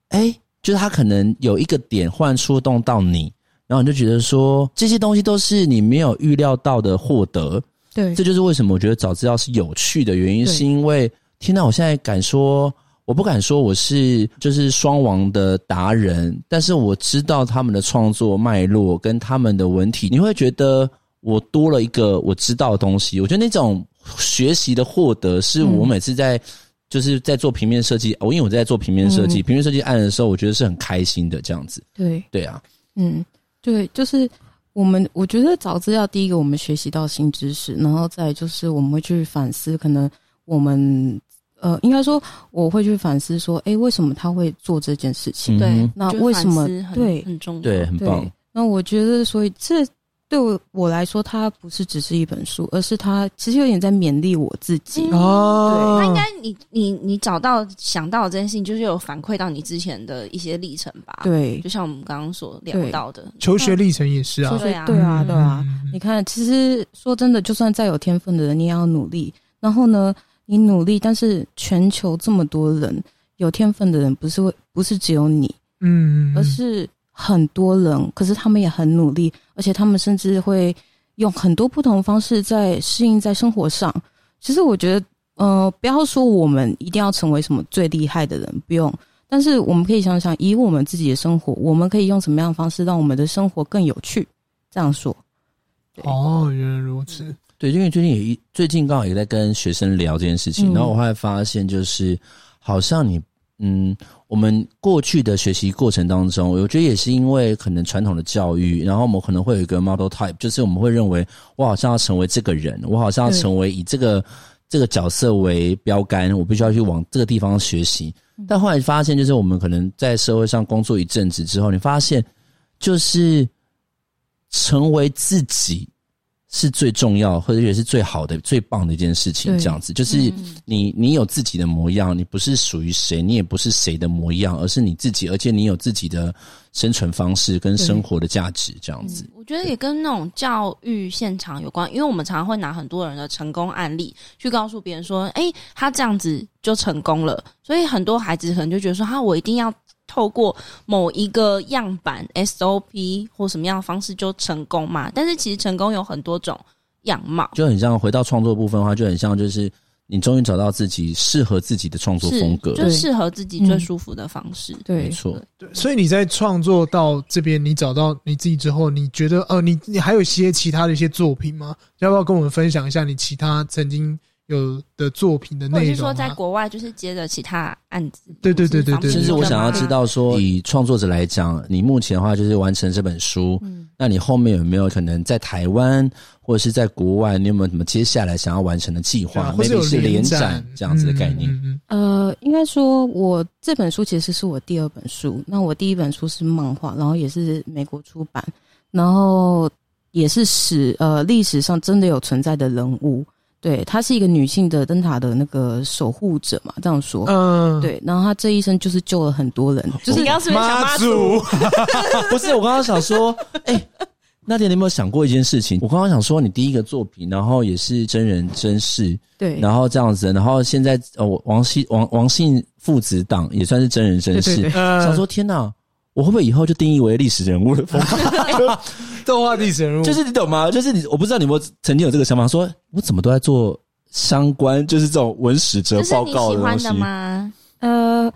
哎，就是他可能有一个点忽然触动到你，然后你就觉得说，这些东西都是你没有预料到的获得。对。这就是为什么我觉得找资料是有趣的原因，是因为听到我现在敢说。我不敢说我是就是双王的达人，但是我知道他们的创作脉络跟他们的文体，你会觉得我多了一个我知道的东西。我觉得那种学习的获得，是我每次在就是在做平面设计，我、嗯、因为我在做平面设计，平面设计案的时候，我觉得是很开心的这样子。对对啊，嗯，对，就是我们我觉得找资料，第一个我们学习到新知识，然后再就是我们会去反思，可能我们。呃，应该说我会去反思说，哎，为什么他会做这件事情？对，那为什么？对，很重要，对，很棒。那我觉得，所以这对我我来说，它不是只是一本书，而是它其实有点在勉励我自己。哦，对，他应该你你你找到想到的这件事情，就是有反馈到你之前的一些历程吧？对，就像我们刚刚所聊到的求学历程也是啊，对啊，对啊，对啊。你看，其实说真的，就算再有天分的人，你也要努力。然后呢？你努力，但是全球这么多人有天分的人，不是会不是只有你，嗯，而是很多人。可是他们也很努力，而且他们甚至会用很多不同的方式在适应在生活上。其实我觉得，呃，不要说我们一定要成为什么最厉害的人，不用。但是我们可以想想，以我们自己的生活，我们可以用什么样的方式让我们的生活更有趣？这样说。哦，原来如此。对，因为最近也一最近刚好也在跟学生聊这件事情，嗯、然后我后来发现，就是好像你，嗯，我们过去的学习过程当中，我觉得也是因为可能传统的教育，然后我们可能会有一个 model type，就是我们会认为我好像要成为这个人，我好像要成为以这个这个角色为标杆，我必须要去往这个地方学习。但后来发现，就是我们可能在社会上工作一阵子之后，你发现就是成为自己。是最重要，或者也是最好的、最棒的一件事情。这样子，就是你，你有自己的模样，你不是属于谁，你也不是谁的模样，而是你自己，而且你有自己的生存方式跟生活的价值。这样子，我觉得也跟那种教育现场有关，因为我们常常会拿很多人的成功案例去告诉别人说：“哎，他这样子就成功了。”所以很多孩子可能就觉得说：“哈，我一定要。”透过某一个样板 SOP 或什么样的方式就成功嘛？但是其实成功有很多种样貌，就很像回到创作部分的话，就很像就是你终于找到自己适合自己的创作风格，就适合自己最舒服的方式。对，嗯、没错。对，所以你在创作到这边，你找到你自己之后，你觉得呃，你你还有一些其他的一些作品吗？要不要跟我们分享一下你其他曾经？有的作品的内容，或者是说在国外就是接着其他案子。对对对对对。其实我想要知道说，以创作者来讲，你目前的话就是完成这本书，嗯，那你后面有没有可能在台湾或者是在国外，你有没有什么接下来想要完成的计划？或者是连展这样子的概念？嗯嗯、呃，应该说我这本书其实是我第二本书，那我第一本书是漫画，然后也是美国出版，然后也是史呃历史上真的有存在的人物。对，她是一个女性的灯塔的那个守护者嘛，这样说。嗯，对。然后她这一生就是救了很多人。就是你刚刚是不是想妈祖？不是，我刚刚想说，哎、欸，那天你有没有想过一件事情？我刚刚想说，你第一个作品，然后也是真人真事，对，然后这样子，然后现在呃，王姓王王姓父子档也算是真人真事。想说天哪，我会不会以后就定义为历史人物的风格？动画历史人物，就是你懂吗？就是你，我不知道你有没有曾经有这个想法，说我怎么都在做相关，就是这种文史哲报你喜欢的告的东西。吗？呃，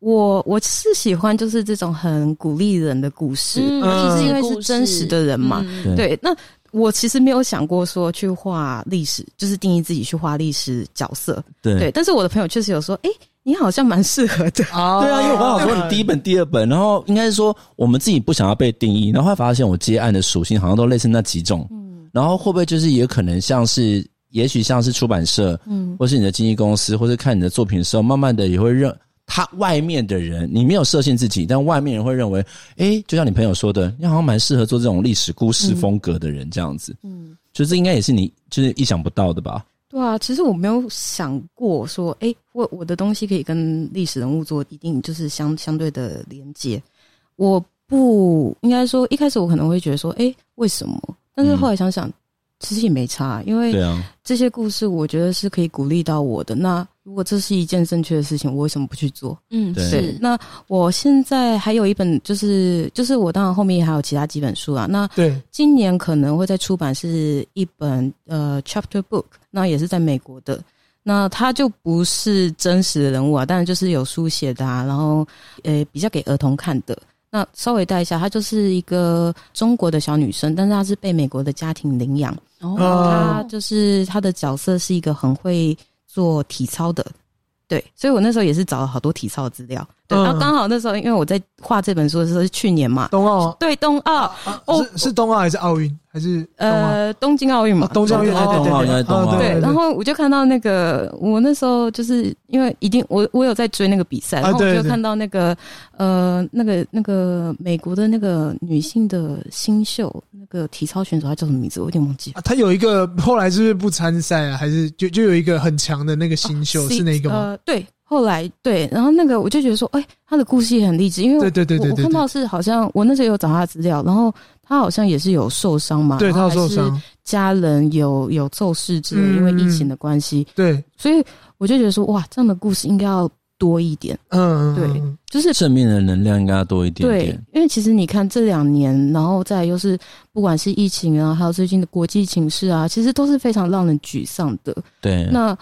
我我是喜欢就是这种很鼓励人的故事，嗯尤其是因为是真实的人嘛。对，那我其实没有想过说去画历史，就是定义自己去画历史角色。对。对，但是我的朋友确实有说，诶，你好像蛮适合的。啊 对啊，因为我刚好说你第一本、第二本，然后应该是说我们自己不想要被定义，然后会发现我接案的属性好像都类似那几种，嗯，然后会不会就是也可能像是，也许像是出版社，嗯，或是你的经纪公司，或是看你的作品的时候，慢慢的也会认他外面的人，你没有设限自己，但外面人会认为，诶，就像你朋友说的，你好像蛮适合做这种历史故事风格的人，这样子，嗯，就这应该也是你就是意想不到的吧？对啊，其实我没有想过说，诶，我我的东西可以跟历史人物做一定就是相相对的连接。我不应该说一开始我可能会觉得说，诶，为什么？但是后来想想，其实也没差，因为这些故事我觉得是可以鼓励到我的。那如果这是一件正确的事情，我为什么不去做？嗯，对是。那我现在还有一本，就是就是我当然后面还有其他几本书啊。那对，今年可能会再出版是一本呃 chapter book，那也是在美国的。那它就不是真实的人物啊，当然就是有书写的啊，然后呃比较给儿童看的。那稍微带一下，她就是一个中国的小女生，但是她是被美国的家庭领养。哦她就是她的角色是一个很会做体操的，对，所以我那时候也是找了好多体操的资料。对，嗯然后刚好那时候因为我在画这本书的时候是去年嘛，冬奥对冬奥，哦是是冬奥还是奥运还是？呃，东京奥运嘛哦，东京奥运，对然后我就看到那个，我那时候就是因为一定我我有在追那个比赛，啊然后我就看到那个呃那个那个美国的那个女性的新秀那个体操选手，她叫什么名字？我有点忘记了。啊他有一个后来是不是不参赛啊？还是就就有一个很强的那个新秀、是那个吗？呃，对，后来对，然后那个我就觉得说，哎、他的故事也很励志，因为对对对对对我我看到是好像我那时候有找他的资料，然后他好像也是有受伤嘛，对他有受伤，家人有有骤逝之类，嗯因为疫情的关系，对，所以我就觉得说，哇，这样的故事应该要多一点，嗯，嗯对嗯。就是正面的能量应该要多一点对点。，因为其实你看这两年，然后再又是不管是疫情啊，还有最近的国际情势啊，其实都是非常让人沮丧的。对，那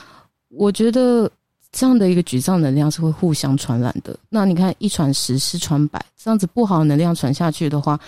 我觉得这样的一个沮丧能量是会互相传染的。那你看一传十，十传百，这样子不好的能量传下去的话，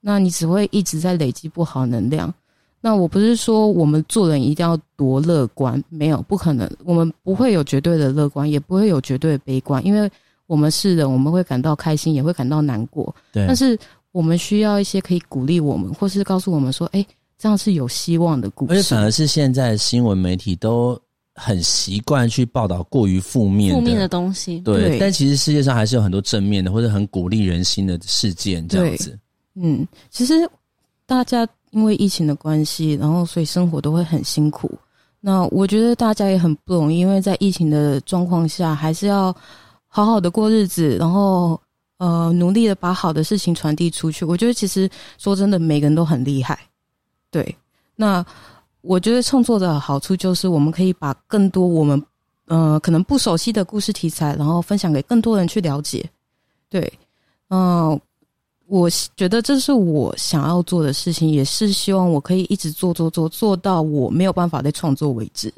那你只会一直在累积不好能量。那我不是说我们做人一定要多乐观，没有，不可能，我们不会有绝对的乐观，也不会有绝对的悲观，因为我们是人，我们会感到开心，也会感到难过。对，但是我们需要一些可以鼓励我们，或是告诉我们说，哎，这样是有希望的故事。而且反而是现在新闻媒体都很习惯去报道过于负面负面的东西，对，对但其实世界上还是有很多正面的或者很鼓励人心的事件这样子。嗯，其实大家因为疫情的关系，然后所以生活都会很辛苦。那我觉得大家也很不容易，因为在疫情的状况下，还是要好好的过日子，然后呃努力的把好的事情传递出去。我觉得其实说真的，每个人都很厉害。对，那我觉得创作的好处就是我们可以把更多我们呃可能不熟悉的故事题材，然后分享给更多人去了解。对，嗯、我觉得这是我想要做的事情，也是希望我可以一直做做做做到我没有办法再创作为止。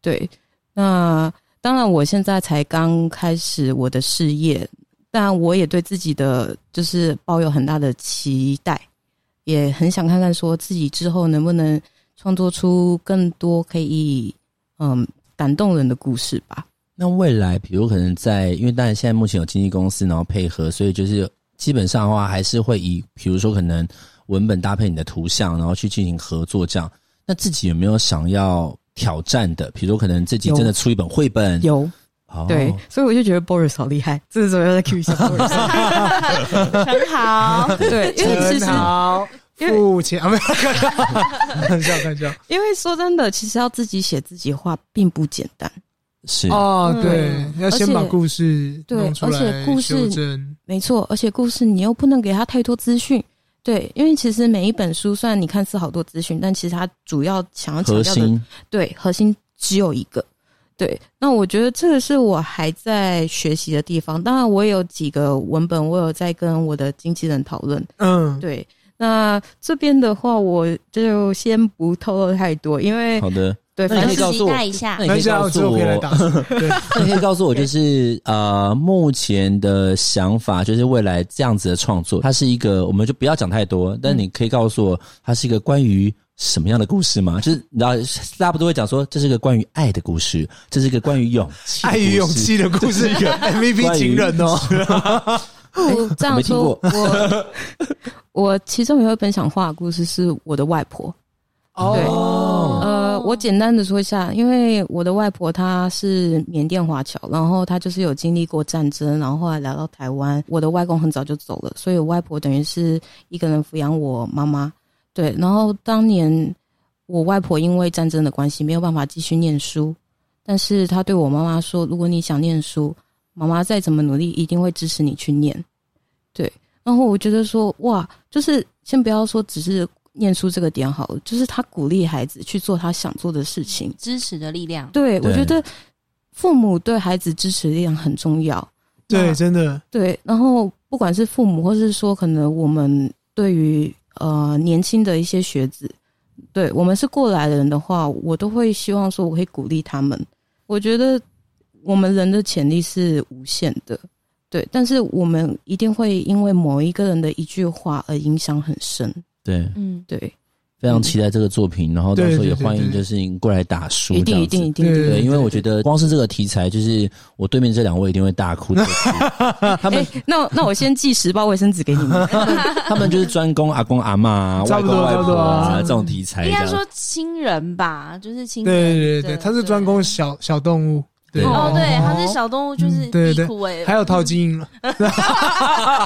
对，那当然我现在才刚开始我的事业，但我也对自己的就是抱有很大的期待，也很想看看说自己之后能不能创作出更多可以嗯感动人的故事吧。那未来，比如可能在，因为当然现在目前有经纪公司，然后配合，所以就是。基本上的话，还是会以比如说可能文本搭配你的图像，然后去进行合作这样。那自己有没有想要挑战的？比如说可能自己真的出一本绘本？有，哦、对，所以我就觉得 Boris 好厉害。这个时候要再 cue 一下 Boris，很好。对，因为其实好，付钱啊，没有看玩笑，开玩笑。因为说真的，其实要自己写自己画并不简单。是哦，对，嗯要先把故事对，而且故事没错，而且故事你又不能给他太多资讯，对，因为其实每一本书虽然你看似好多资讯，但其实它主要想要强调的对核心只有一个。对，那我觉得这个是我还在学习的地方。当然，我也有几个文本，我有在跟我的经纪人讨论。嗯，对。那这边的话，我就先不透露太多，因为好的，对，那你可以告诉我期待一下那你可以告诉我，对，那你可以告诉我，就是呃，目前的想法，就是未来这样子的创作，它是一个，我们就不要讲太多，但你可以告诉我，它是一个关于什么样的故事吗？就是你知道，大家不都会讲说，这是一个关于爱的故事，这是一个关于勇气、爱与勇气的故事，一个 MVP 情人哦。我这样说，我 我其中有一本想画的故事是我的外婆。哦，对，呃，我简单的说一下，因为我的外婆她是缅甸华侨，然后她就是有经历过战争，然后后来来到台湾。我的外公很早就走了，所以我外婆等于是一个人抚养我妈妈。对，然后当年我外婆因为战争的关系没有办法继续念书，但是她对我妈妈说：“如果你想念书，妈妈再怎么努力，一定会支持你去念。”对，然后我觉得说，哇，就是先不要说只是。念书这个点好了，就是他鼓励孩子去做他想做的事情，支持的力量。对，我觉得父母对孩子支持力量很重要。对，真的。对，然后不管是父母，或是说可能我们对于呃年轻的一些学子，对我们是过来人的话，我都会希望说，我会鼓励他们。我觉得我们人的潜力是无限的，对，但是我们一定会因为某一个人的一句话而影响很深。对，嗯，对，非常期待这个作品，然后到时候也欢迎就是你过来打书，一定一定一定，对，因为我觉得光是这个题材，就是我对面这两位一定会大哭的。他们，那那我先寄十包卫生纸给你们。他们就是专攻阿公阿嬷、外公外婆啊这种题材，应该说亲人吧，就是亲人。对对对，他是专攻小小动物。哦，对，它是小动物，就是对对对，还有陶晶莹了，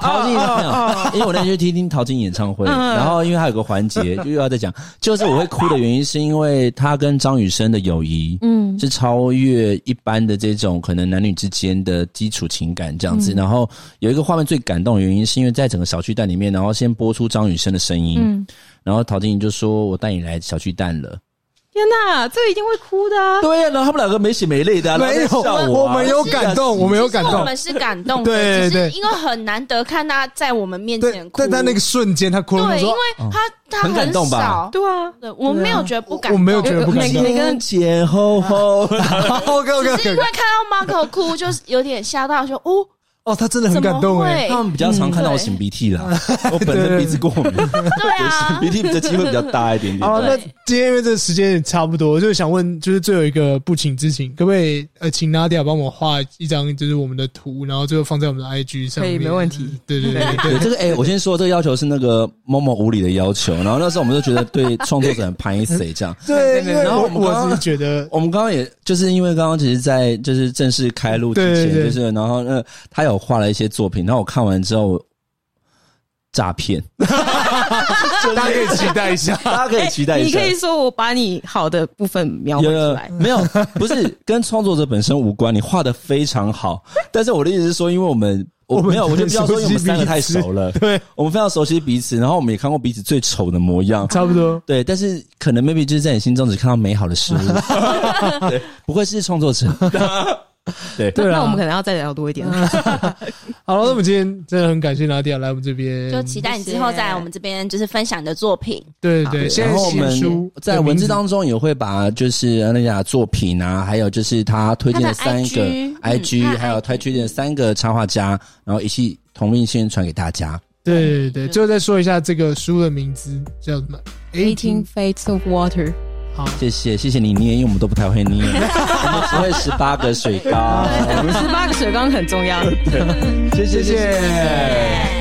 陶晶莹没有，因为我那天去听听陶晶莹演唱会，然后因为还有个环节就 又要再讲，就是我会哭的原因是因为他跟张雨生的友谊，嗯，是超越一般的这种可能男女之间的基础情感这样子，然后有一个画面最感动的原因是因为在整个小巨蛋里面，然后先播出张雨生的声音，然后陶晶莹就说：“我带你来小巨蛋了。”天哪，这个一定会哭的啊！对呀，然后他们两个没血没泪的，没有，我们有感动，我们有感动，我们是感动的，对对，因为很难得看他在我们面前哭，但在那个瞬间他哭了，对，因为他他很感动吧？对啊，对，我们没有觉得不感动，我没有觉得不感动，每个人前后后，OK OK OK，因为看到 Marco 哭，就是有点吓到，说哦。哦，他真的很感动哎！他们比较常看到我擤鼻涕啦，我本身鼻子过敏，对啊，擤鼻涕的机会比较大一点点。今天因为这个时间也差不多，就是想问，就是最后一个不请之请，可不可以呃，请 Nadia 帮我画一张，就是我们的图，然后最后放在我们的 IG 上面。可以，没问题。对对对对，这个哎，我先说这个要求是那个某某无理的要求，然后那时候我们就觉得对创作者很拍谁这样。对，然后我我是觉得，我们刚刚也就是因为刚刚其实，在就是正式开录之前，就是然后呃，他有画了一些作品。然后我看完之后，诈骗，大家可以期待一下，大家可以期待一下。你可以说我把你好的部分描绘出来，没有，不是跟创作者本身无关。你画的非常好，但是我的意思是说，因为我们我没有，我就不要说，因为我们三个太熟了，对，我们非常熟悉彼此，然后我们也看过彼此最丑的模样，差不多，对。但是可能 maybe 就是在你心中只看到美好的事物，对，不会是创作者。对，对，那我们可能要再聊多一点。好了，那我们今天真的很感谢 Nadia 来我们这边，就期待你之后在我们这边就是分享你的作品。对对，然后我们在文字当中也会把就是 Nadia 作品啊，还有就是他推荐的三个 IG，还有他推荐的三个插画家，然后一起同命宣传给大家。对对对，最后再说一下这个书的名字叫什么？Eighteen Fates of Water。好，谢谢谢谢你捏，因为我们都不太会捏，我们只会十八个水缸，十八个水缸很重要。对，谢谢谢谢。